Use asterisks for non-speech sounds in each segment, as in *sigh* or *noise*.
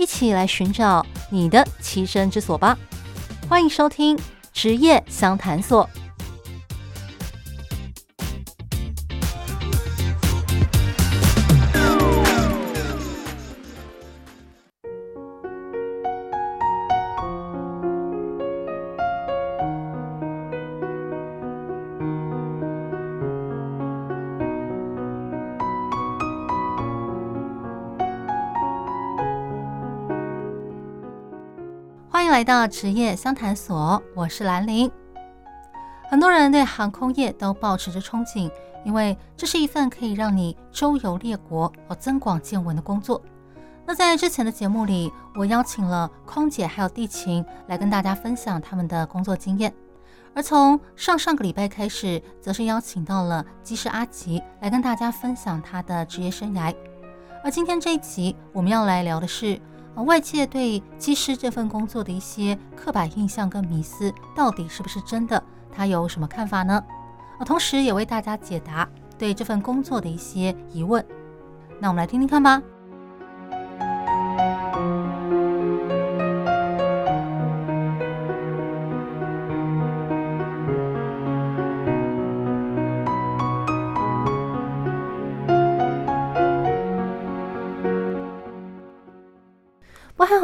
一起来寻找你的栖身之所吧！欢迎收听职业相谈所。来到职业相谈所，我是兰玲。很多人对航空业都保持着憧憬，因为这是一份可以让你周游列国和增广见闻的工作。那在之前的节目里，我邀请了空姐还有地勤来跟大家分享他们的工作经验，而从上上个礼拜开始，则是邀请到了机师阿吉来跟大家分享他的职业生涯。而今天这一集，我们要来聊的是。外界对机师这份工作的一些刻板印象跟迷思，到底是不是真的？他有什么看法呢？同时也为大家解答对这份工作的一些疑问。那我们来听听看吧。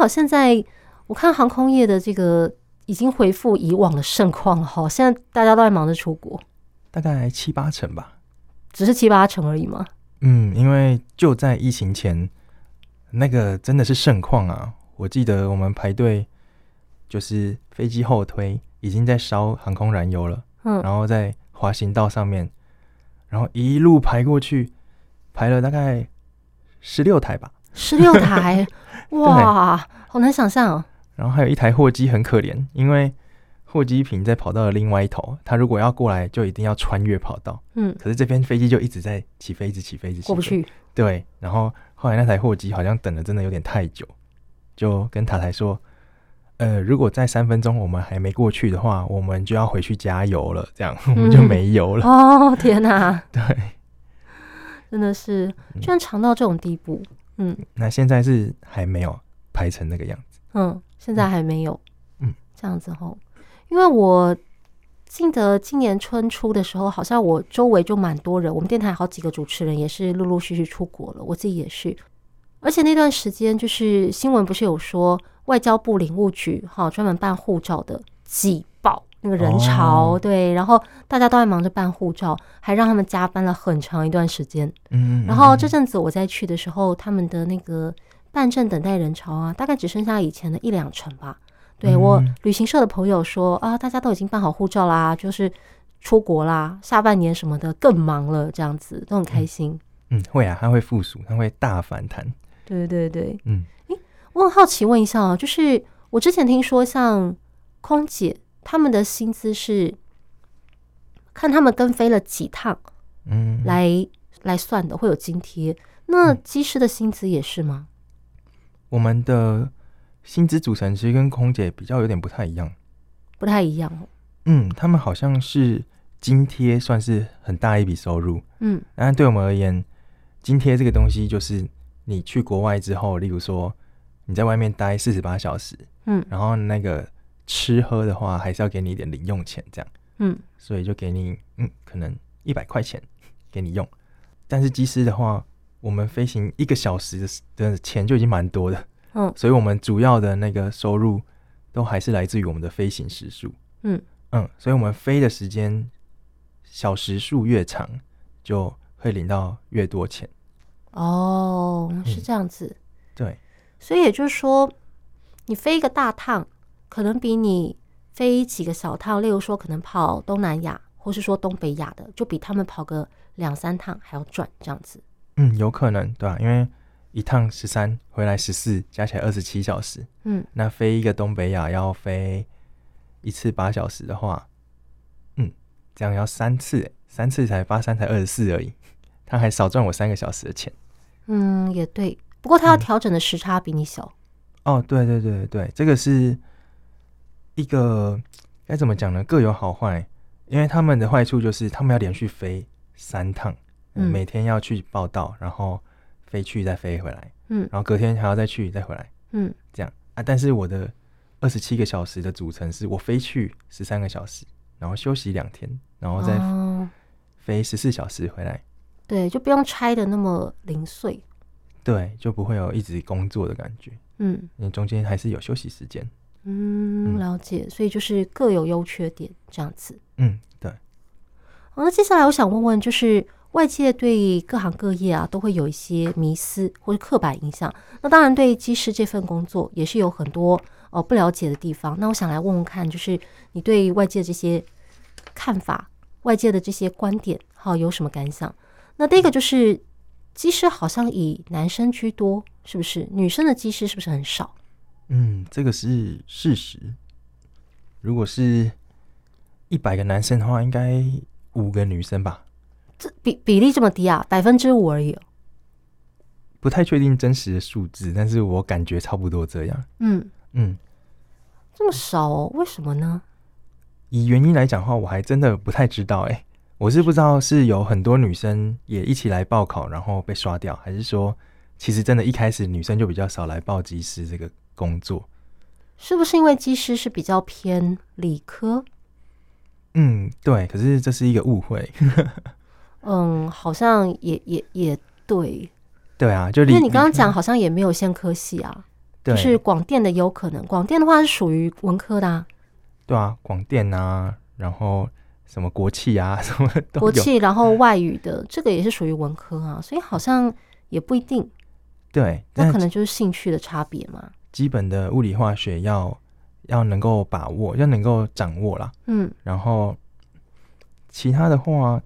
好，现在我看航空业的这个已经恢复以往的盛况了哈。现在大家都在忙着出国，大概七八成吧，只是七八成而已吗？嗯，因为就在疫情前，那个真的是盛况啊！我记得我们排队就是飞机后推，已经在烧航空燃油了，嗯，然后在滑行道上面，然后一路排过去，排了大概十六台吧。十六台，*laughs* 哇，好难想象哦。然后还有一台货机很可怜，因为货机坪在跑道的另外一头，它如果要过来，就一定要穿越跑道。嗯，可是这边飞机就一直在起飞，一直起飞，一直起飞，过不去。对，然后后来那台货机好像等的真的有点太久，就跟塔台说：“呃，如果在三分钟我们还没过去的话，我们就要回去加油了。”这样 *laughs* 我们就没油了。哦，天哪！*laughs* 对，真的是居然长到这种地步。嗯，那现在是还没有排成那个样子。嗯，现在还没有。嗯，这样子吼，因为我记得今年春初的时候，好像我周围就蛮多人，我们电台好几个主持人也是陆陆续续出国了，我自己也是。而且那段时间就是新闻不是有说外交部领务局哈专门办护照的挤爆。那个人潮、哦、对，然后大家都在忙着办护照，还让他们加班了很长一段时间。嗯，然后这阵子我在去的时候，他们的那个办证等待人潮啊，大概只剩下以前的一两成吧。对，我旅行社的朋友说啊，大家都已经办好护照啦，就是出国啦，下半年什么的更忙了，这样子都很开心。嗯，会啊，它会复苏，它会大反弹。对对对，嗯，诶，我很好奇问一下啊，就是我之前听说像空姐。他们的薪资是看他们跟飞了几趟，嗯，来来算的，会有津贴。那机师的薪资也是吗？我们的薪资组成其实跟空姐比较有点不太一样，不太一样哦。嗯，他们好像是津贴算是很大一笔收入，嗯，但对我们而言，津贴这个东西就是你去国外之后，例如说你在外面待四十八小时，嗯，然后那个。吃喝的话，还是要给你一点零用钱，这样，嗯，所以就给你，嗯，可能一百块钱 *laughs* 给你用。但是机师的话，我们飞行一个小时的钱就已经蛮多的，嗯，所以我们主要的那个收入都还是来自于我们的飞行时数，嗯。嗯，所以我们飞的时间小时数越长，就会领到越多钱。哦，是这样子，嗯，对，所以也就是说，你飞一个大趟。可能比你飞几个小趟，例如说可能跑东南亚，或是说东北亚的，就比他们跑个两三趟还要赚这样子。嗯，有可能，对吧？因为一趟十三，回来十四，加起来二十七小时。嗯，那飞一个东北亚要飞一次八小时的话，嗯，这样要三次，三次才八三才二十四而已，他还少赚我三个小时的钱。嗯，也对。不过他要调整的时差比你小。嗯、哦，对对对对，这个是一个该怎么讲呢？各有好坏。因为他们的坏处就是他们要连续飞三趟，嗯，每天要去报到，然后飞去再飞回来，嗯，然后隔天还要再去再回来，嗯，这样啊。但是我的二十七个小时的组成是我飞去十三个小时，然后休息两天，然后再飞十四小时回来。哦，对，就不用拆的那么零碎。对，就不会有一直工作的感觉。嗯，因为中间还是有休息时间。嗯，了解。所以就是各有优缺点这样子。嗯，对。好，那接下来我想问问，就是外界对各行各业啊，都会有一些迷思或者刻板印象。那当然，对技师这份工作也是有很多呃不了解的地方。那我想来问问看，就是你对外界这些看法、外界的这些观点，好有什么感想？那第一个就是。机师好像以男生居多，是不是？女生的技师是不是很少？嗯，这个是事实。如果是一百个男生的话，应该五个女生吧？这比比例这么低啊？百分之五而已哦。不太确定真实的数字，但是我感觉差不多这样。嗯嗯，这么少哦？为什么呢？以原因来讲的话，我还真的不太知道哎。我是不知道是有很多女生也一起来报考，然后被刷掉，还是说其实真的一开始女生就比较少来报机师这个工作？是不是因为技师是比较偏理科？嗯，对。可是这是一个误会。*laughs* 嗯，好像也也也对。对啊，就因为你刚刚讲好像也没有限科系啊，就是广电的有可能。广电的话是属于文科的啊。对啊，广电啊，然后。什么国企啊，*laughs* 什么都国企，然后外语的这个也是属于文科啊，所以好像也不一定。对，那可能就是兴趣的差别嘛。基本的物理化学要要能够把握，要能够掌握啦。嗯，然后其他的话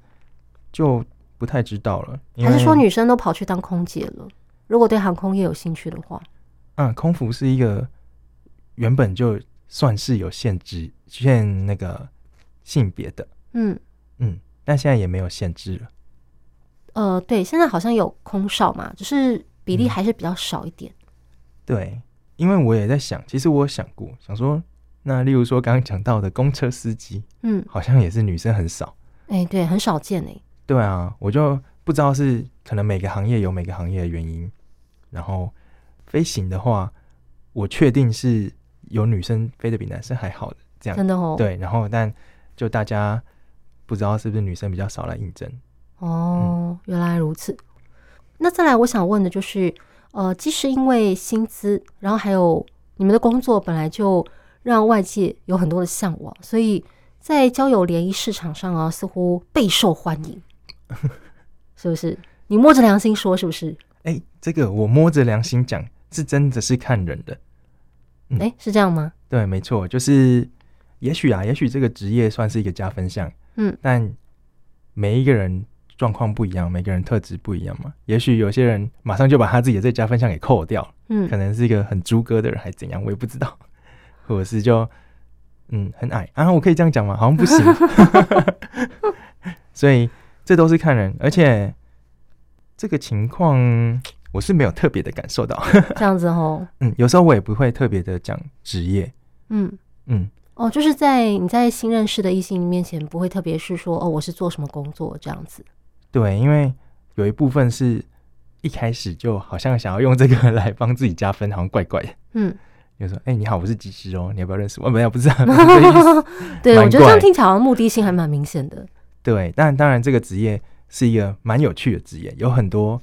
就不太知道了。还是说女生都跑去当空姐了？如果对航空业有兴趣的话，嗯，空服是一个原本就算是有限制，限那个。性别的，嗯嗯，但现在也没有限制了。呃，对，现在好像有空少嘛，只是比例还是比较少一点。嗯、对，因为我也在想，其实我想过，想说，那例如说刚刚讲到的公车司机，嗯，好像也是女生很少。哎、欸，对，很少见哎。对啊，我就不知道是可能每个行业有每个行业的原因。然后飞行的话，我确定是有女生飞得比男生还好的，这样真的哦。对，然后但。就大家不知道是不是女生比较少来应征哦，原来如此。那再来，我想问的就是，呃，即是因为薪资，然后还有你们的工作本来就让外界有很多的向往，所以在交友联谊市场上啊，似乎备受欢迎，*laughs* 是不是？你摸着良心说，是不是？哎、欸，这个我摸着良心讲，是真的是看人的。哎、嗯欸，是这样吗？对，没错，就是。也许啊，也许这个职业算是一个加分项，嗯，但每一个人状况不一样，每个人特质不一样嘛。也许有些人马上就把他自己的这加分项给扣掉，嗯，可能是一个很猪哥的人，还怎样，我也不知道，*laughs* 或者是就嗯很矮。啊，我可以这样讲吗？好像不行，*laughs* 所以这都是看人，而且这个情况我是没有特别的感受到。*laughs* 这样子哦，嗯，有时候我也不会特别的讲职业，嗯。嗯。哦，就是在你在新认识的异性面前，不会特别是说哦，我是做什么工作这样子。对，因为有一部分是一开始就好像想要用这个 *laughs* 来帮自己加分，好像怪怪的。嗯，就说：“哎、欸，你好，我是机师哦，你要不要认识我？”没有，不是。*laughs* *laughs* 对，我觉得这样听起来好像目的性还蛮明显的。对，但当然这个职业是一个蛮有趣的职业，有很多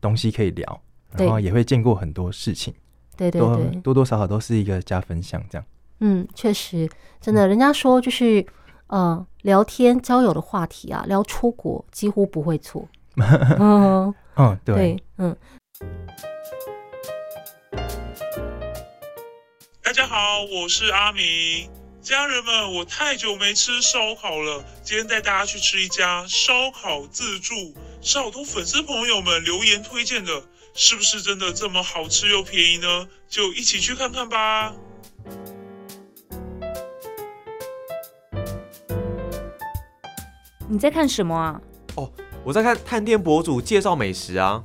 东西可以聊，然后也会见过很多事情。对对对，多多多少少都是一个加分项，这样。嗯，确实，真的，人家说就是，呃，聊天交友的话题啊，聊出国几乎不会错。*laughs* 嗯嗯，对，对，嗯。大家好，我是阿明，家人们，我太久没吃烧烤了，今天带大家去吃一家烧烤自助，是好多粉丝朋友们留言推荐的。是不是真的这么好吃又便宜呢？就一起去看看吧。你在看什么啊？哦，我在看探店博主介绍美食啊。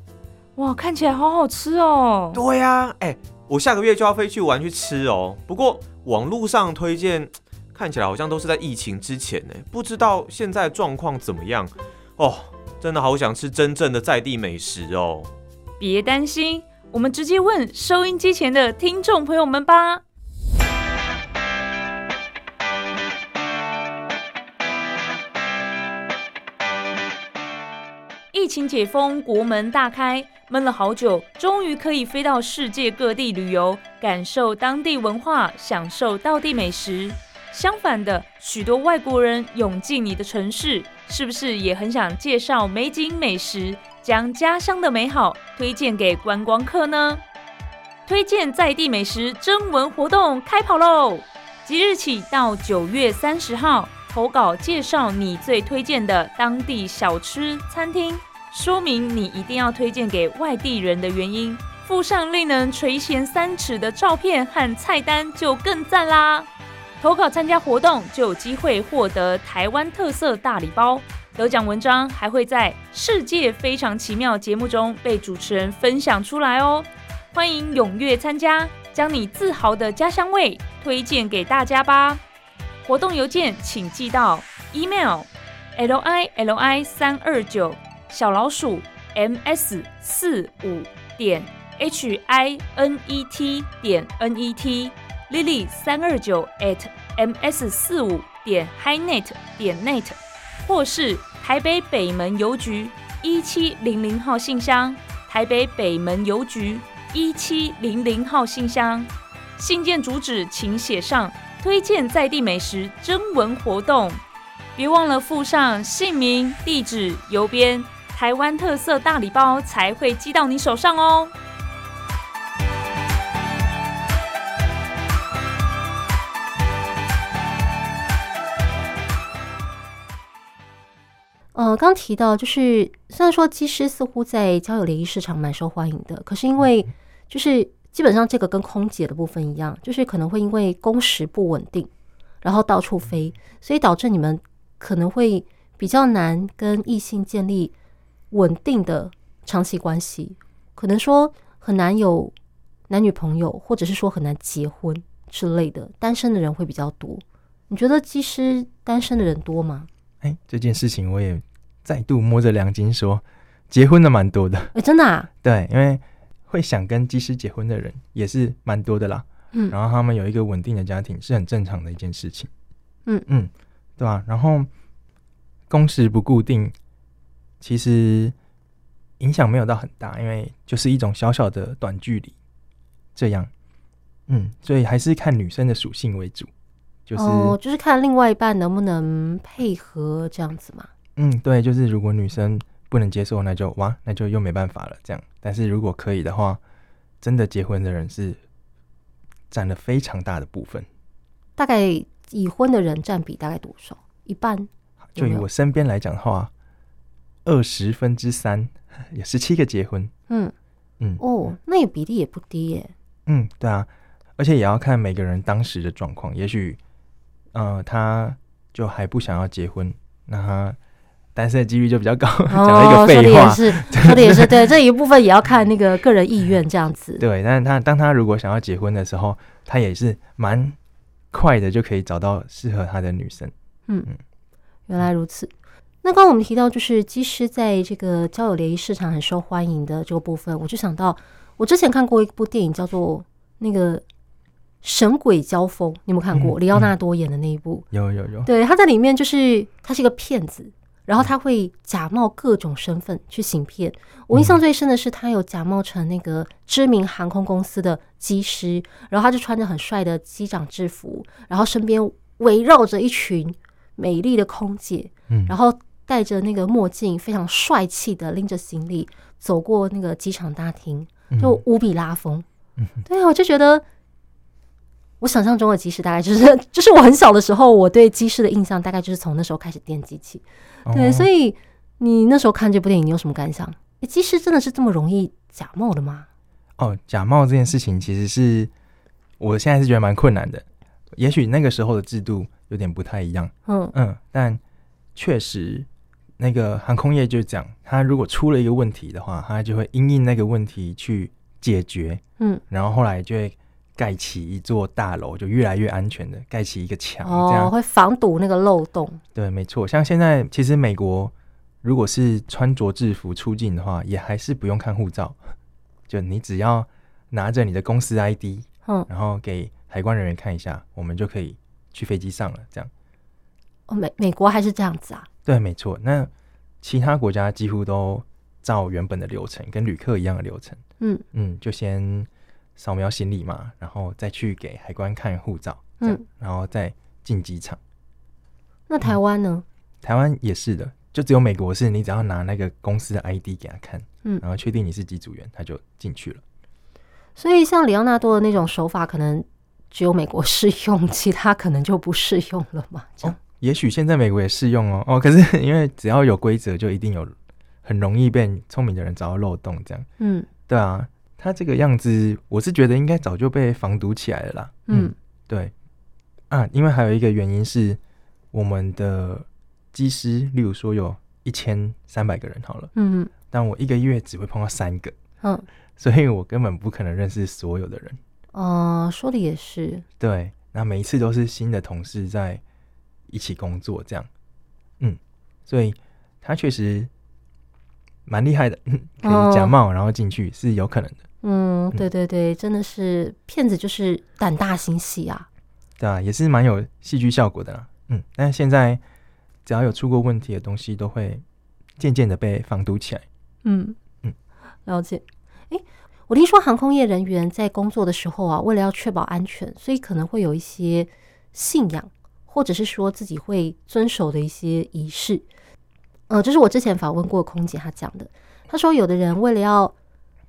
哇，看起来好好吃哦。对呀，哎，我下个月就要飞去玩去吃哦。不过网络上推荐看起来好像都是在疫情之前呢，不知道现在状况怎么样哦。真的好想吃真正的在地美食哦。别担心，我们直接问收音机前的听众朋友们吧。疫情解封，国门大开，闷了好久，终于可以飞到世界各地旅游，感受当地文化，享受道地美食。相反的，许多外国人涌进你的城市，是不是也很想介绍美景美食，将家乡的美好推荐给观光客呢？推荐在地美食征文活动开跑喽！即日起到九月三十号，投稿介绍你最推荐的当地小吃餐厅。说明你一定要推荐给外地人的原因，附上令人垂涎三尺的照片和菜单就更赞啦！投稿参加活动就有机会获得台湾特色大礼包，得奖文章还会在《世界非常奇妙》节目中被主持人分享出来哦！欢迎踊跃参加，将你自豪的家乡味推荐给大家吧！活动邮件请寄到 email l i l i 三二九。小老鼠 m s 四五点 h i n e t 点 n e t lily 三二九 at m s 四五点 hinet 点 net 或是台北北门邮局一七零零号信箱，台北北门邮局一七零零号信箱。信件主旨请写上推荐在地美食征文活动，别忘了附上姓名、地址、邮编。台湾特色大礼包才会寄到你手上哦。呃，刚提到就是，虽然说机师似乎在交友联谊市场蛮受欢迎的，可是因为就是基本上这个跟空姐的部分一样，就是可能会因为工时不稳定，然后到处飞，所以导致你们可能会比较难跟异性建立。稳定的长期关系，可能说很难有男女朋友，或者是说很难结婚之类的，单身的人会比较多。你觉得技师单身的人多吗？哎、欸，这件事情我也再度摸着良心说，结婚的蛮多的。哎、欸，真的啊？对，因为会想跟技师结婚的人也是蛮多的啦。嗯，然后他们有一个稳定的家庭是很正常的一件事情。嗯嗯，对吧、啊？然后工时不固定。其实影响没有到很大，因为就是一种小小的短距离，这样，嗯，所以还是看女生的属性为主，就是、哦、就是看另外一半能不能配合这样子嘛。嗯，对，就是如果女生不能接受，那就哇，那就又没办法了。这样，但是如果可以的话，真的结婚的人是占了非常大的部分。大概已婚的人占比大概多少？一半？就以我身边来讲的话。二十分之三，有十七个结婚。嗯嗯哦，那也比例也不低耶。嗯，对啊，而且也要看每个人当时的状况。也许，呃，他就还不想要结婚，那他单身的几率就比较高。*laughs* 讲了一个废话，是说的也是 *laughs* 对，这一部分也要看那个个人意愿这样子。*laughs* 对，但是他当他如果想要结婚的时候，他也是蛮快的就可以找到适合他的女生。嗯嗯，原来如此。那刚刚我们提到，就是机师在这个交友联谊市场很受欢迎的这个部分，我就想到我之前看过一部电影，叫做那个《神鬼交锋》，你有没有看过？里奥纳多演的那一部？有有有。对，他在里面就是他是一个骗子，然后他会假冒各种身份去行骗。我印象最深的是，他有假冒成那个知名航空公司的机师，然后他就穿着很帅的机长制服，然后身边围绕着一群美丽的空姐，嗯然后。戴着那个墨镜，非常帅气的拎着行李走过那个机场大厅，就无比拉风。嗯、对啊，我就觉得，我想象中的机师大概就是，*laughs* 就是我很小的时候，我对机师的印象大概就是从那时候开始奠基起。对，哦、所以你那时候看这部电影，你有什么感想？机师真的是这么容易假冒的吗？哦，假冒这件事情其实是我现在是觉得蛮困难的。也许那个时候的制度有点不太一样，嗯嗯，但确实那个航空业就是这样，他如果出了一个问题的话，他就会因应那个问题去解决，嗯，然后后来就会盖起一座大楼，就越来越安全的盖起一个墙，哦，这样会防堵那个漏洞。对，没错。像现在其实美国如果是穿着制服出境的话，也还是不用看护照，*laughs* 就你只要拿着你的公司 ID，嗯，然后给。海关人员看一下，我们就可以去飞机上了。这样，哦，美美国还是这样子啊？对，没错。那其他国家几乎都照原本的流程，跟旅客一样的流程。嗯嗯，就先扫描行李嘛，然后再去给海关看护照，嗯，然后再进机场。那台湾呢？嗯，台湾也是的，就只有美国是，你只要拿那个公司的 ID 给他看，嗯，然后确定你是机组员，他就进去了。所以，像里奥纳多的那种手法，可能。只有美国适用，*laughs* 其他可能就不适用了嘛？这样，哦，也许现在美国也适用哦。哦，可是 *laughs* 因为只要有规则，就一定有很容易被聪明的人找到漏洞，这样。嗯，对啊，他这个样子，我是觉得应该早就被防堵起来了啦。嗯，对啊，因为还有一个原因是，我们的机师，例如说有一千三百个人好了，嗯，但我一个月只会碰到三个，嗯，*laughs* 所以我根本不可能认识所有的人。哦、呃，说的也是。对，那每一次都是新的同事在一起工作，这样，嗯，所以他确实蛮厉害的，*laughs* 可以假冒然后进去是有可能的。嗯，对对对，真的是骗子就是胆大心细啊。对啊，也是蛮有戏剧效果的啦。嗯，但是现在只要有出过问题的东西，都会渐渐的被防堵起来。嗯嗯，了解。诶我听说航空业人员在工作的时候啊，为了要确保安全，所以可能会有一些信仰，或者是说自己会遵守的一些仪式。呃，这是我之前访问过空姐她讲的。她说，有的人为了要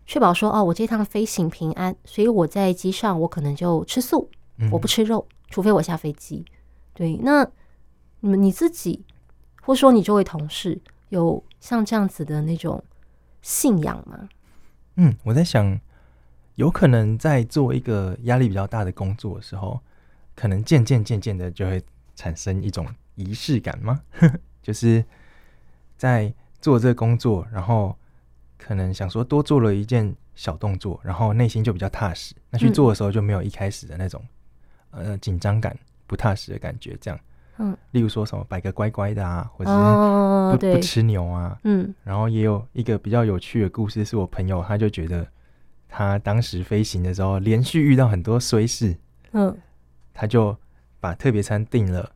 确保说，哦，我这趟飞行平安，所以我在机上我可能就吃素，我不吃肉，除非我下飞机。对，那你们你自己，或者说你周围同事，有像这样子的那种信仰吗？嗯，我在想，有可能在做一个压力比较大的工作的时候，可能渐渐渐渐的就会产生一种仪式感吗？*laughs* 就是在做这个工作，然后可能想说多做了一件小动作，然后内心就比较踏实。那去做的时候就没有一开始的那种、嗯、呃紧张感、不踏实的感觉，这样。嗯，例如说什么摆个乖乖的啊，或者是不、哦、不吃牛啊，嗯，然后也有一个比较有趣的故事，是我朋友他就觉得他当时飞行的时候连续遇到很多衰事，嗯，他就把特别餐订了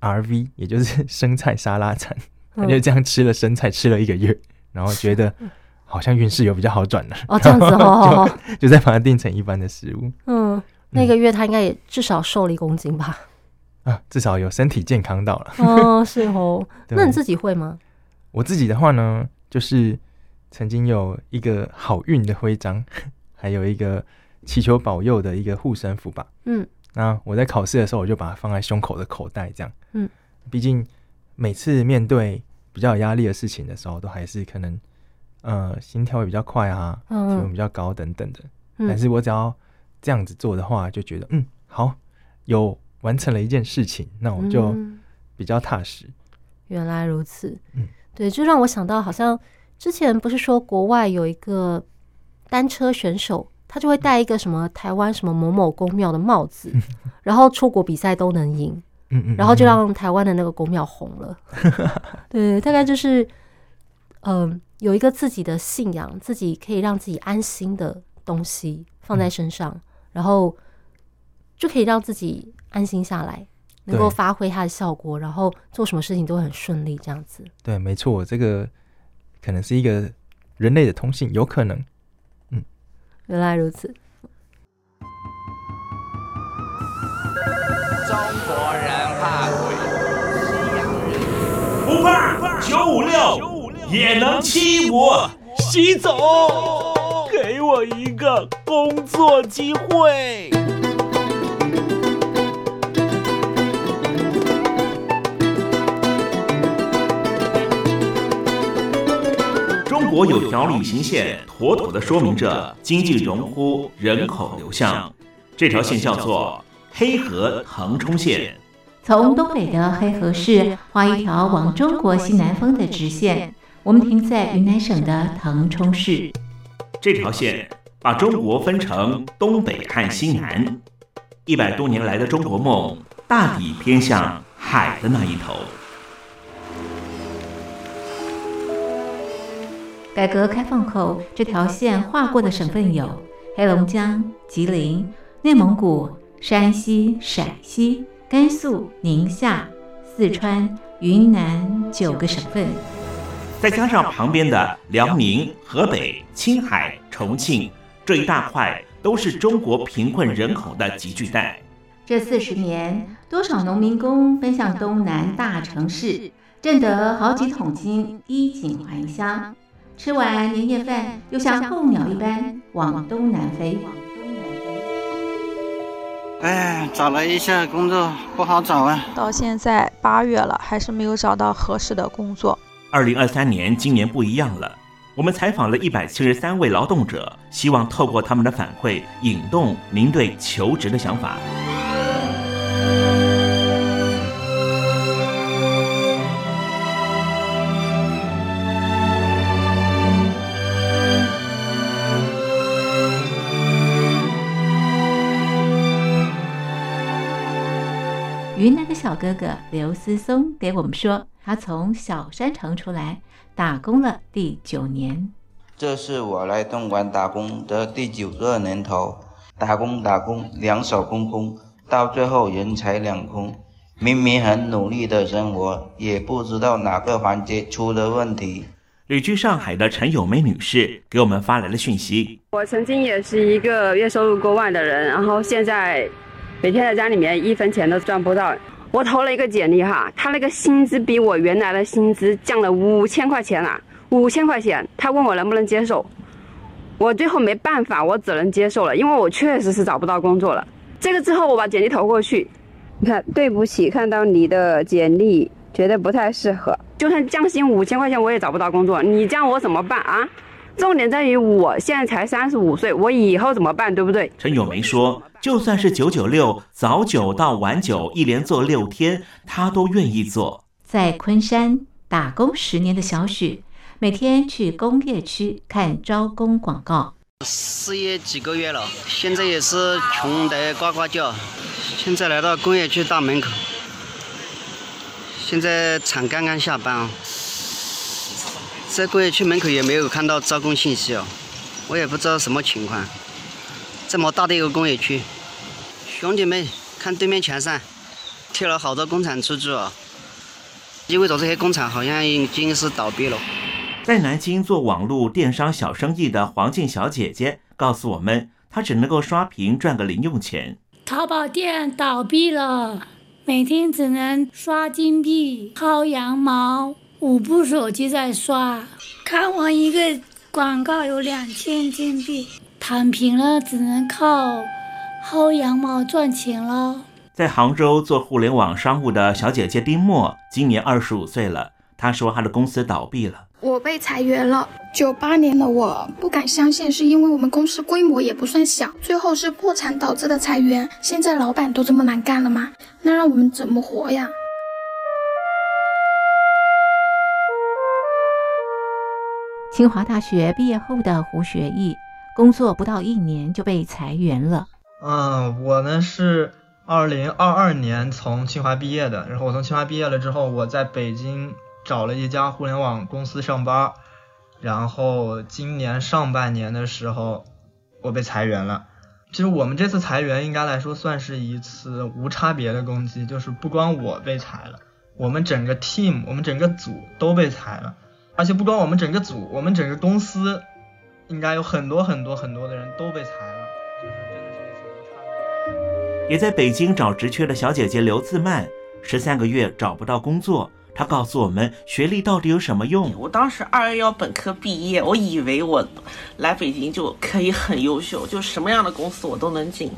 RV，也就是 *laughs* 生菜沙拉餐，他就这样吃了生菜吃了一个月，然后觉得好像运势有比较好转了，哦，这样子哦，*laughs* 就再把它定成一般的食物，嗯，那个月他应该也至少瘦了一公斤吧。啊，至少有身体健康到了。哦，是哦。*laughs* 那你自己会吗？我自己的话呢，就是曾经有一个好运的徽章，还有一个祈求保佑的一个护身符吧。嗯。那我在考试的时候，我就把它放在胸口的口袋，这样。嗯。毕竟每次面对比较有压力的事情的时候，都还是可能呃心跳会比较快啊，体温比较高等等的。嗯。但是我只要这样子做的话，就觉得嗯好有。完成了一件事情，那我就比较踏实。嗯、原来如此，嗯，对，就让我想到，好像之前不是说国外有一个单车选手，他就会戴一个什么台湾什么某某公庙的帽子，嗯、然后出国比赛都能赢，然后就让台湾的那个公庙红了。*laughs* 对，大概就是，嗯、呃，有一个自己的信仰，自己可以让自己安心的东西放在身上，嗯、然后就可以让自己。安心下来，能够发挥它的效果，然后做什么事情都很顺利，这样子。对，没错，这个可能是一个人类的通信，有可能。原来如此。中国人怕鬼，西洋人不怕，九五六也能欺我。习总，给我一个工作机会。国有条旅行线妥妥地说明着经济荣枯、人口流向。这条线叫做黑河腾冲线，从东北的黑河市画一条往中国西南方的直线。我们停在云南省的腾冲市。这条线把中国分成东北和西南，一百多年来的中国梦大抵偏向海的那一头。改革开放后，这条线划过的省份有黑龙江、吉林、内蒙古、山西、陕西、甘肃、宁夏、四川、云南九个省份，再加上旁边的辽宁、河北、青海、重庆这一大块，都是中国贫困人口的集聚带。这四十年，多少农民工奔向东南大城市，挣得好几桶金，衣锦还乡。吃完年夜饭，又像候鸟一般往东南飞。哎，找了一下工作不好找啊！到现在八月了，还是没有找到合适的工作。二零二三年，今年不一样了。我们采访了一百七十三位劳动者，希望透过他们的反馈，引动您对求职的想法。云南的小哥哥刘思松给我们说，他从小山城出来打工了第九年。这是我来东莞打工的第九个年头，打工打工，两手空空，到最后人财两空。明明很努力的生活，也不知道哪个环节出了问题。旅居上海的陈友梅女士给我们发来了讯息：我曾经也是一个月收入过万的人，然后现在。每天在家里面一分钱都赚不到，我投了一个简历哈，他那个薪资比我原来的薪资降了五千块钱啊，五千块钱，他问我能不能接受，我最后没办法，我只能接受了，因为我确实是找不到工作了。这个之后我把简历投过去，你看，对不起，看到你的简历觉得不太适合，就算降薪五千块钱我也找不到工作，你这样我怎么办啊？重点在于我现在才三十五岁，我以后怎么办，对不对？陈友梅说，就算是九九六，早九到晚九，一连做六天，她都愿意做。在昆山打工十年的小许，每天去工业区看招工广告。失业几个月了，现在也是穷得呱呱叫。现在来到工业区大门口，现在厂刚刚下班啊。在工业区门口也没有看到招工信息哦，我也不知道什么情况。这么大的一个工业区，兄弟们看对面墙上贴了好多工厂出租哦，意味着这些工厂好像已经是倒闭了。在南京做网络电商小生意的黄静小姐姐告诉我们，她只能够刷屏赚个零用钱。淘宝店倒闭了，每天只能刷金币、薅羊毛。五部手机在刷，看完一个广告有两千金币，躺平了，只能靠薅羊毛赚钱喽。在杭州做互联网商务的小姐姐丁墨，今年二十五岁了。她说她的公司倒闭了，我被裁员了。九八年的我不敢相信，是因为我们公司规模也不算小，最后是破产导致的裁员。现在老板都这么难干了吗？那让我们怎么活呀？清华大学毕业后的胡学义，工作不到一年就被裁员了。嗯，我呢是二零二二年从清华毕业的，然后我从清华毕业了之后，我在北京找了一家互联网公司上班，然后今年上半年的时候，我被裁员了。其实我们这次裁员应该来说算是一次无差别的攻击，就是不光我被裁了，我们整个 team，我们整个组都被裁了。而且不光我们整个组，我们整个公司，应该有很多很多很多的人都被裁了，就是真的是一次无差别。也在北京找职缺的小姐姐刘自曼，十三个月找不到工作。她告诉我们，学历到底有什么用？我当时二幺幺本科毕业，我以为我来北京就可以很优秀，就什么样的公司我都能进。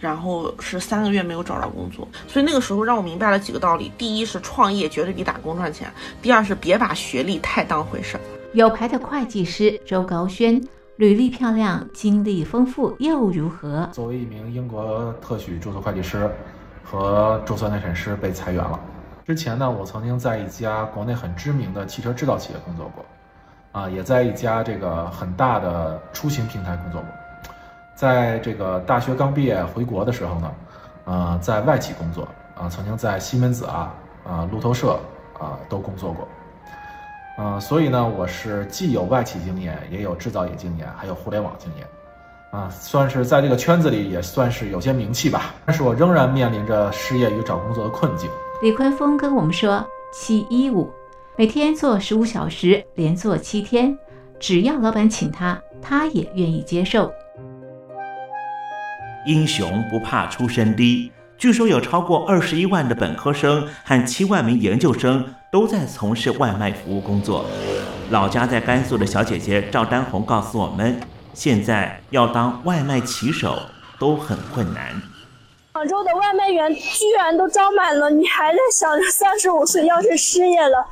然后是三个月没有找到工作，所以那个时候让我明白了几个道理：第一是创业绝对比打工赚钱；第二是别把学历太当回事儿。有牌的会计师周高轩，履历漂亮，经历丰富又如何？作为一名英国特许注册会计师和注册内审师被裁员了。之前呢，我曾经在一家国内很知名的汽车制造企业工作过，啊，也在一家这个很大的出行平台工作过。在这个大学刚毕业回国的时候呢，呃，在外企工作，啊，曾经在西门子啊、啊路透社啊都工作过，嗯，所以呢，我是既有外企经验，也有制造业经验，还有互联网经验，啊，算是在这个圈子里也算是有些名气吧。但是我仍然面临着失业与找工作的困境。李坤峰跟我们说：“七一五，每天做十五小时，连做七天，只要老板请他，他也愿意接受。”英雄不怕出身低，据说有超过二十一万的本科生和七万名研究生都在从事外卖服务工作。老家在甘肃的小姐姐赵丹红告诉我们，现在要当外卖骑手都很困难。广州的外卖员居然都招满了，你还在想着三十五岁要是失业了，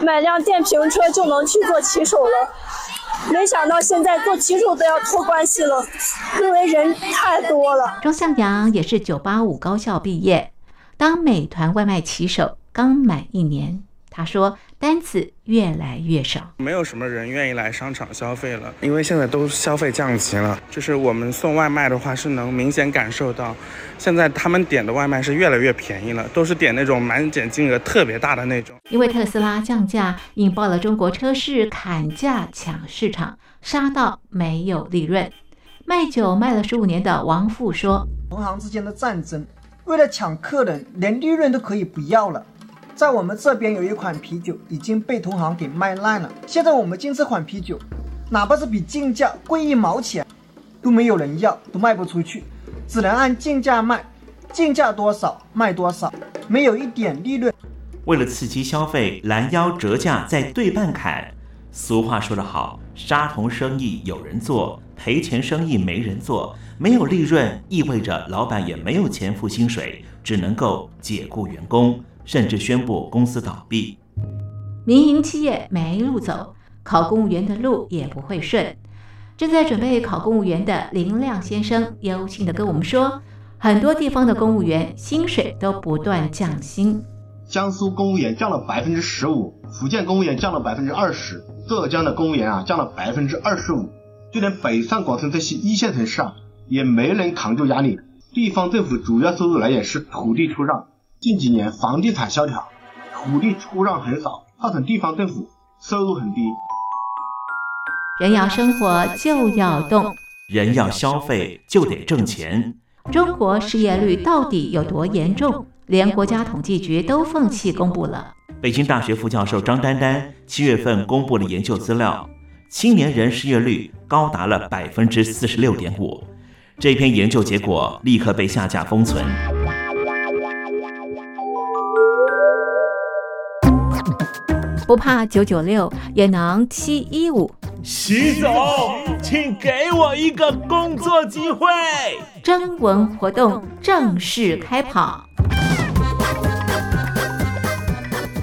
买辆电瓶车就能去做骑手了？没想到现在做骑手都要托关系了，因为人太多了。钟向阳也是九八五高校毕业，当美团外卖骑手刚满一年。他说：“单子越来越少，没有什么人愿意来商场消费了，因为现在都消费降级了。就是我们送外卖的话，是能明显感受到，现在他们点的外卖是越来越便宜了，都是点那种满减金额特别大的那种。因为特斯拉降价，引爆了中国车市砍价抢市场，杀到没有利润。卖酒卖了十五年的王富说：同行之间的战争，为了抢客人，连利润都可以不要了。”在我们这边有一款啤酒已经被同行给卖烂了。现在我们进这款啤酒，哪怕是比进价贵一毛钱，都没有人要，都卖不出去，只能按进价卖，进价多少卖多少，没有一点利润。为了刺激消费，拦腰折价再对半砍。俗话说得好，杀童生意有人做，赔钱生意没人做。没有利润意味着老板也没有钱付薪水，只能够解雇员工。甚至宣布公司倒闭，民营企业没路走，考公务员的路也不会顺。正在准备考公务员的林亮先生忧心地跟我们说，很多地方的公务员薪水都不断降薪。江苏公务员降了百分之十五，福建公务员降了百分之二十，浙江的公务员啊降了百分之二十五，就连北上广深这些一线城市啊，也没能扛住压力。地方政府主要收入来源是土地出让。近几年房地产萧条，土地出让很少，造成地方政府收入很低。人要生活就要动，人要消费就得挣钱。中国失业率到底有多严重？连国家统计局都放弃公布了。北京大学副教授张丹丹七月份公布了研究资料，青年人失业率高达了百分之四十六点五。这篇研究结果立刻被下架封存。不怕九九六，也能七一五。习总，请给我一个工作机会。征文活动正式开跑。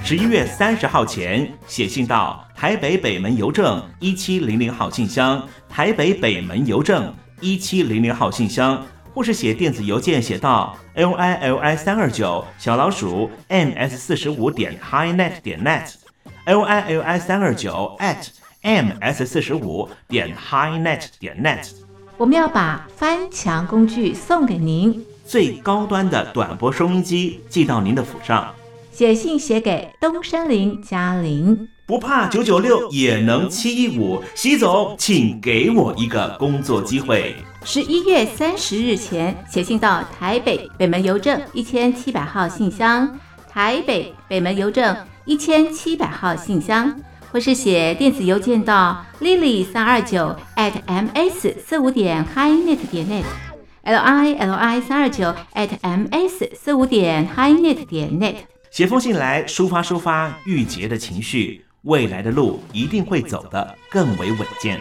十一月三十号前写信到台北北门邮政一七零零号信箱，台北北门邮政一七零零号信箱，或是写电子邮件写到 l i l i 三二九小老鼠 m s 四十五点 highnet 点 net。L i l i 三二九 at m s 四十五点 highnet 点 net，我们要把翻墙工具送给您，最高端的短波收音机寄到您的府上。写信写给东山林嘉玲，不怕九九六也能七一五。习总，请给我一个工作机会。十一月三十日前写信到台北北门邮政一千七百号信箱，台北北门邮政。一千七百号信箱，或是写电子邮件到 lily 三二九 at ms 四五点 highnet 点 net，l i l i 三二九 at ms 四五点 highnet 点 net。写封信来抒发抒发郁结的情绪，未来的路一定会走得更为稳健。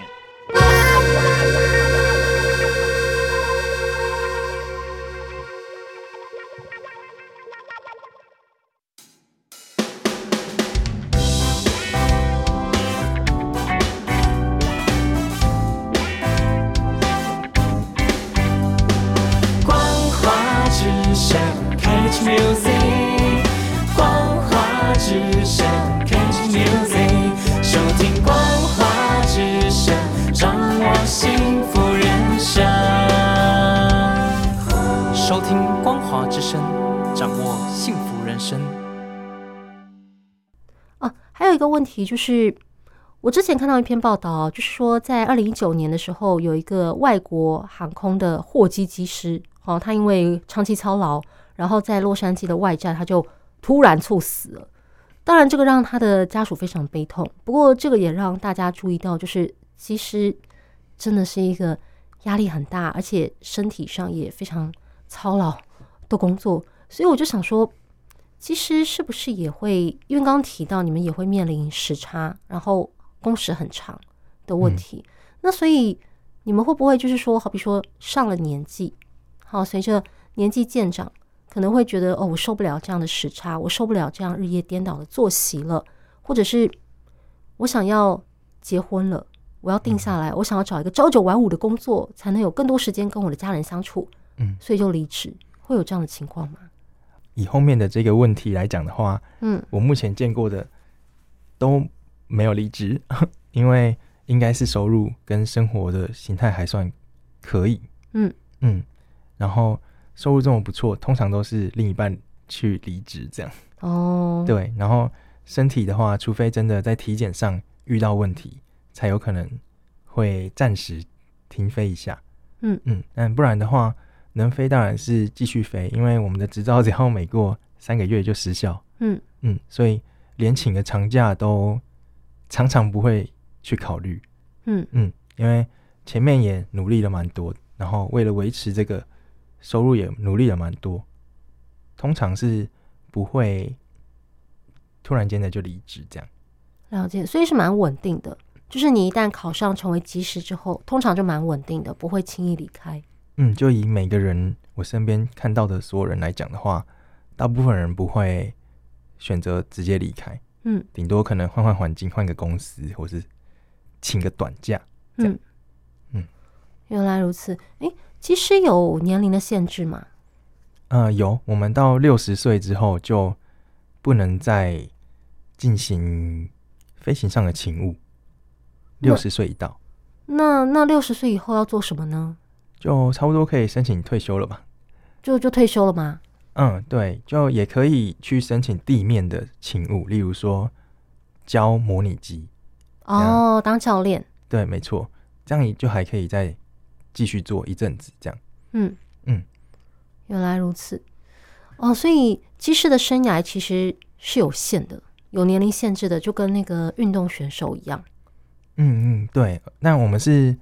华之声，掌握幸福人生。收听光华之声，掌握幸福人生。啊，还有一个问题就是，我之前看到一篇报道，就是说在二零一九年的时候，有一个外国航空的货机机师，哦，他因为长期操劳，然后在洛杉矶的外站，他就突然猝死了。当然，这个让他的家属非常悲痛。不过，这个也让大家注意到，就是其实真的是一个压力很大，而且身体上也非常操劳的工作。所以我就想说，其实是不是也会？因为刚刚提到你们也会面临时差，然后工时很长的问题。嗯、那所以你们会不会就是说，好比说上了年纪，好，随着年纪渐长。可能会觉得哦，我受不了这样的时差，我受不了这样日夜颠倒的作息了，或者是我想要结婚了，我要定下来，我想要找一个朝九晚五的工作，才能有更多时间跟我的家人相处，嗯，所以就离职，会有这样的情况吗？以后面的这个问题来讲的话，嗯，我目前见过的都没有离职，*laughs* 因为应该是收入跟生活的形态还算可以，嗯嗯，然后。收入这么不错，通常都是另一半去离职这样。哦，对，然后身体的话，除非真的在体检上遇到问题，才有可能会暂时停飞一下。嗯嗯，但不然的话，能飞当然是继续飞，因为我们的执照只要每过三个月就失效。嗯嗯，所以连请个长假都常常不会去考虑。嗯嗯，因为前面也努力了蛮多，然后为了维持这个。收入也努力了蛮多，通常是不会突然间的就离职这样。了解，所以是蛮稳定的。就是你一旦考上成为机师之后，通常就蛮稳定的，不会轻易离开。嗯，就以每个人我身边看到的所有人来讲的话，大部分人不会选择直接离开。嗯，顶多可能换换环境，换个公司，或是请个短假。嗯嗯，原来如此。诶。其实有年龄的限制吗？呃，有。我们到六十岁之后就不能再进行飞行上的勤务。六十岁一到，那那六十岁以后要做什么呢？就差不多可以申请退休了吧？就就退休了吗？嗯，对，就也可以去申请地面的勤务，例如说教模拟机。哦，当教练。对，没错，这样你就还可以再。继续做一阵子，这样。嗯嗯，原来如此。哦，所以机师的生涯其实是有限的，有年龄限制的，就跟那个运动选手一样。嗯嗯，对。那我们是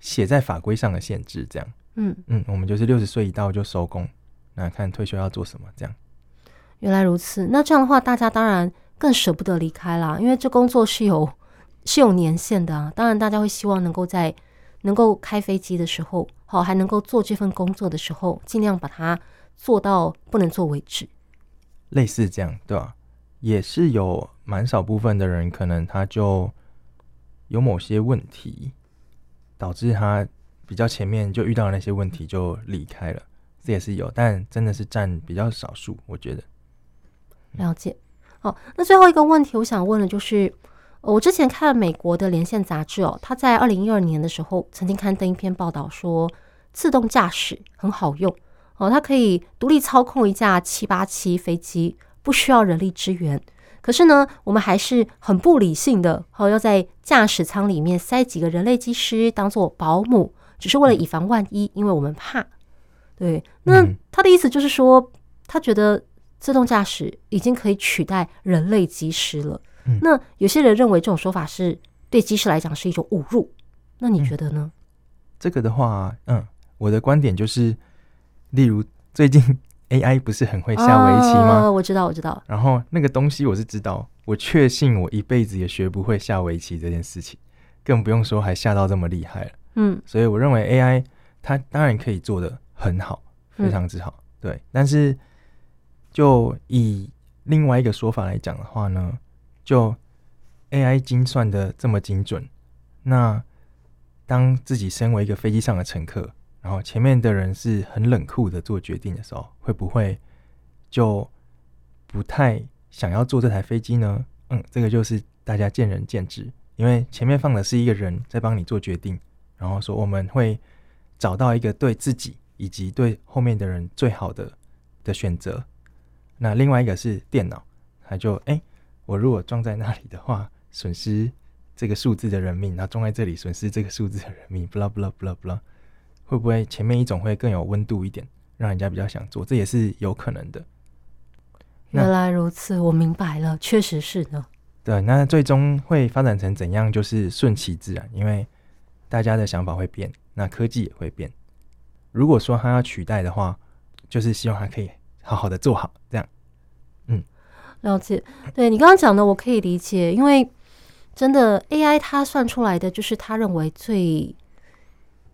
写在法规上的限制，这样。嗯嗯，我们就是六十岁一到就收工，那看退休要做什么，这样。原来如此。那这样的话，大家当然更舍不得离开啦，因为这工作是有是有年限的啊。当然，大家会希望能够在。能够开飞机的时候，好，还能够做这份工作的时候，尽量把它做到不能做为止。类似这样，对吧？也是有蛮少部分的人，可能他就有某些问题，导致他比较前面就遇到那些问题就离开了，这也是有，但真的是占比较少数，我觉得。了解。好，那最后一个问题，我想问的就是。我之前看美国的连线杂志哦，他在二零一二年的时候曾经刊登一篇报道说，自动驾驶很好用哦，它可以独立操控一架七八七飞机，不需要人力支援。可是呢，我们还是很不理性的哦，要在驾驶舱里面塞几个人类机师当做保姆，只是为了以防万一，因为我们怕。对，那他的意思就是说，他觉得自动驾驶已经可以取代人类机师了。那有些人认为这种说法是对机师来讲是一种侮辱，那你觉得呢？这个的话，嗯，我的观点就是，例如最近 *laughs* AI 不是很会下围棋吗？哦，我知道，我知道。然后那个东西我是知道，我确信我一辈子也学不会下围棋这件事情，更不用说还下到这么厉害了。嗯，所以我认为 AI 它当然可以做的很好，非常之好。嗯，对，但是就以另外一个说法来讲的话呢？就 AI 精算的这么精准，那当自己身为一个飞机上的乘客，然后前面的人是很冷酷的做决定的时候，会不会就不太想要坐这台飞机呢？嗯，这个就是大家见仁见智，因为前面放的是一个人在帮你做决定，然后说我们会找到一个对自己以及对后面的人最好的的选择。那另外一个是电脑，它就哎、我如果撞在那里的话，损失这个数字的人命，然后撞在这里损失这个数字的人命，blah blah blah blah，会不会前面一种会更有温度一点，让人家比较想做？这也是有可能的。原来如此，我明白了，确实是呢。对，那最终会发展成怎样，就是顺其自然，因为大家的想法会变，那科技也会变。如果说它要取代的话，就是希望它可以好好的做好，这样。嗯，了解。对，你刚刚讲的，我可以理解，因为真的 AI 它算出来的就是他认为最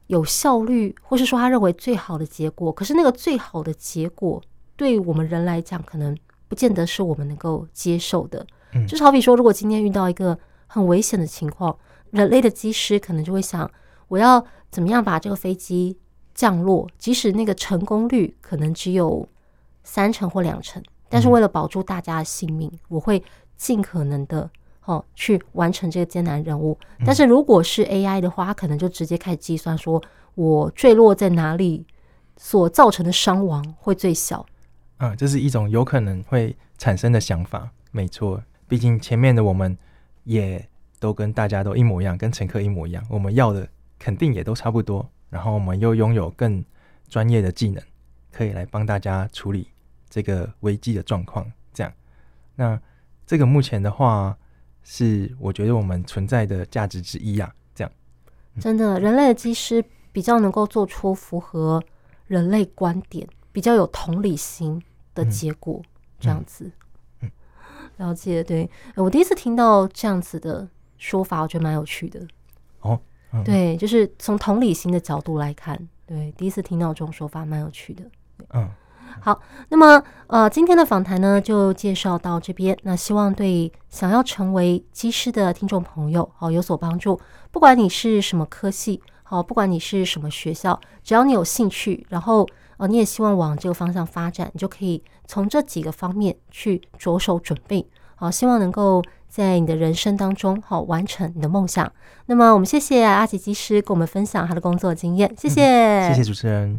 有效率，或是说他认为最好的结果。可是那个最好的结果，对我们人来讲，可能不见得是我们能够接受的。嗯，就是好比说，如果今天遇到一个很危险的情况，人类的机师可能就会想，我要怎么样把这个飞机降落，即使那个成功率可能只有三成或两成，但是为了保住大家的性命，我会尽可能的哦去完成这个艰难任务。但是如果是 AI 的话，它可能就直接开始计算，说我坠落在哪里，所造成的伤亡会最小。嗯，这是一种有可能会产生的想法，没错。毕竟前面的我们也都跟大家都一模一样，跟乘客一模一样，我们要的肯定也都差不多。然后我们又拥有更专业的技能，可以来帮大家处理这个危机的状况。这样，那这个目前的话是我觉得我们存在的价值之一啊。这样，真的，人类的机师比较能够做出符合人类观点、比较有同理心的结果。嗯、这样子。嗯了解，对，我第一次听到这样子的说法，我觉得蛮有趣的。哦，嗯、对，就是从同理心的角度来看，对，第一次听到这种说法，蛮有趣的。嗯，好，那么呃，今天的访谈呢，就介绍到这边。那希望对想要成为机师的听众朋友，好有所帮助。不管你是什么科系，好，不管你是什么学校，只要你有兴趣，然后。呃，你也希望往这个方向发展，你就可以从这几个方面去着手准备。好，希望能够在你的人生当中，好完成你的梦想。那么，我们谢谢阿吉机师跟我们分享他的工作经验，谢谢，谢谢主持人。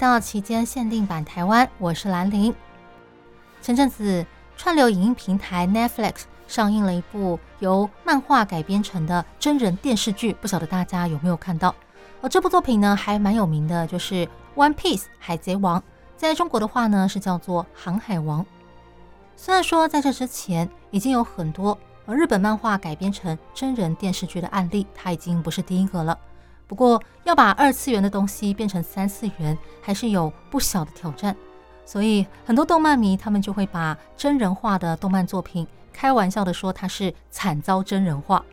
到期间限定版台湾，我是兰陵。前阵子串流影音平台 Netflix 上映了一部由漫画改编成的真人电视剧，不晓得大家有没有看到？而这部作品呢，还蛮有名的，就是《One Piece》海贼王，在中国的话呢是叫做《航海王》。虽然说在这之前已经有很多日本漫画改编成真人电视剧的案例，它已经不是第一个了。不过，要把二次元的东西变成三次元，还是有不小的挑战。所以，很多动漫迷他们就会把真人化的动漫作品开玩笑的说它是惨遭真人化。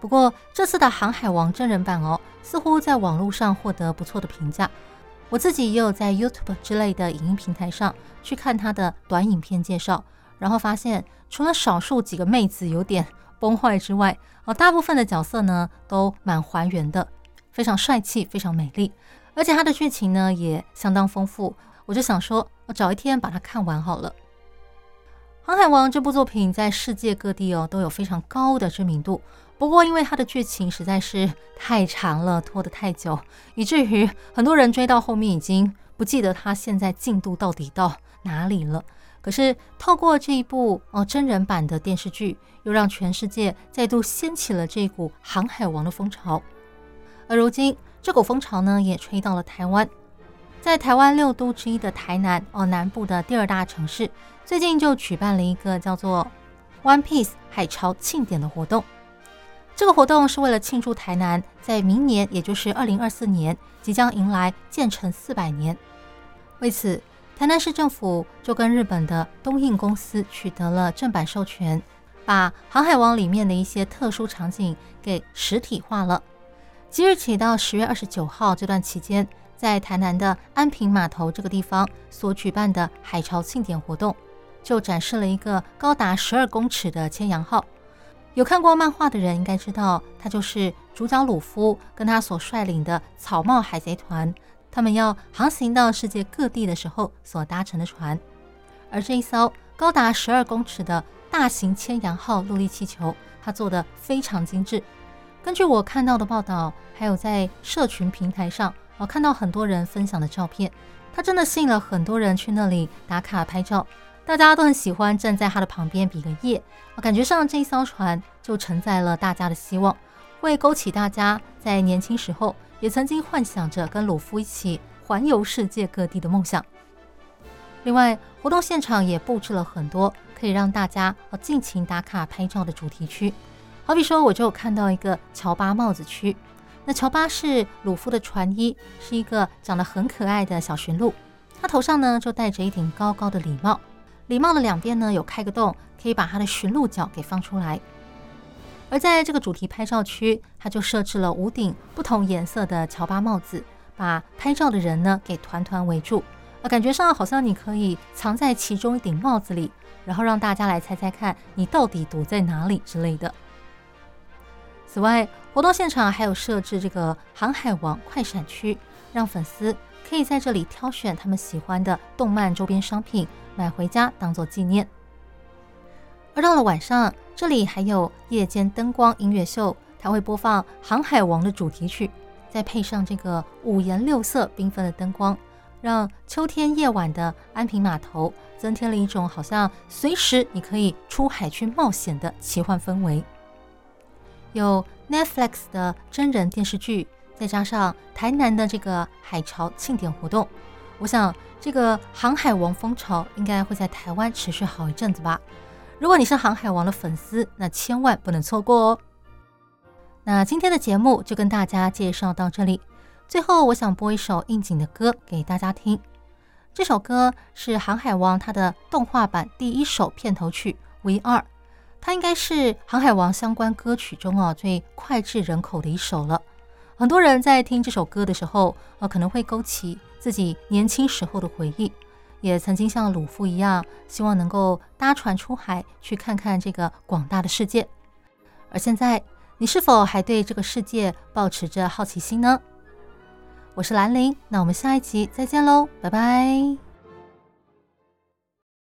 不过，这次的《航海王》真人版哦，似乎在网络上获得不错的评价。我自己也有在 YouTube 之类的影音平台上去看它的短影片介绍，然后发现除了少数几个妹子有点崩坏之外，哦，大部分的角色呢都蛮还原的，非常帅气，非常美丽，而且它的剧情呢也相当丰富。我就想说，我找一天把它看完好了。航海王》这部作品在世界各地哦都有非常高的知名度。不过，因为它的剧情实在是太长了，拖得太久，以至于很多人追到后面已经不记得它现在进度到底到哪里了。可是，透过这一部哦真人版的电视剧，又让全世界再度掀起了这股航海王的风潮。而如今，这股风潮呢，也吹到了台湾。在台湾六都之一的台南哦，南部的第二大城市，最近就举办了一个叫做 “One Piece 海潮庆典”的活动。这个活动是为了庆祝台南在明年，也就是二零二四年，即将迎来建成四百年。为此，台南市政府就跟日本的东映公司取得了正版授权，把《航海王》里面的一些特殊场景给实体化了。即日起到十月二十九号这段期间，在台南的安平码头这个地方所举办的海潮庆典活动，就展示了一个高达十二公尺的千阳号。有看过漫画的人应该知道，它就是主角鲁夫跟他所率领的草帽海贼团，他们要航行到世界各地的时候所搭乘的船。而这一艘高达十二公尺的大型千阳号陆地气球，它做得非常精致。根据我看到的报道，还有在社群平台上，我看到很多人分享的照片，它真的吸引了很多人去那里打卡拍照。大家都很喜欢站在它的旁边比个耶，我感觉上这一艘船就承载了大家的希望，会勾起大家在年轻时候也曾经幻想着跟鲁夫一起环游世界各地的梦想。另外，活动现场也布置了很多可以让大家哦尽情打卡拍照的主题区，好比说，我就看到一个乔巴帽子区，那乔巴是鲁夫的船医，是一个长得很可爱的小驯鹿，他头上呢就戴着一顶高高的礼帽。礼帽的两边呢有开个洞，可以把它的驯鹿角给放出来。而在这个主题拍照区，它就设置了五顶不同颜色的乔巴帽子，把拍照的人呢给团团围住。啊，感觉上好像你可以藏在其中一顶帽子里，然后让大家来猜猜看你到底躲在哪里之类的。此外，活动现场还有设置这个航海王快闪区，让粉丝可以在这里挑选他们喜欢的动漫周边商品。买回家当做纪念。而到了晚上，这里还有夜间灯光音乐秀，它会播放《航海王》的主题曲，再配上这个五颜六色缤纷的灯光，让秋天夜晚的安平码头增添了一种好像随时你可以出海去冒险的奇幻氛围。有 Netflix 的真人电视剧，再加上台南的这个海潮庆典活动。我想，这个航海王风潮应该会在台湾持续好一阵子吧。如果你是航海王的粉丝，那千万不能错过哦。那今天的节目就跟大家介绍到这里。最后，我想播一首应景的歌给大家听。这首歌是航海王它的动画版第一首片头曲《We Are》，它应该是航海王相关歌曲中啊最脍炙人口的一首了。很多人在听这首歌的时候，呃，可能会勾起自己年轻时候的回忆，也曾经像鲁夫一样，希望能够搭船出海，去看看这个广大的世界。而现在，你是否还对这个世界保持着好奇心呢？我是兰陵，那我们下一集再见喽，拜拜。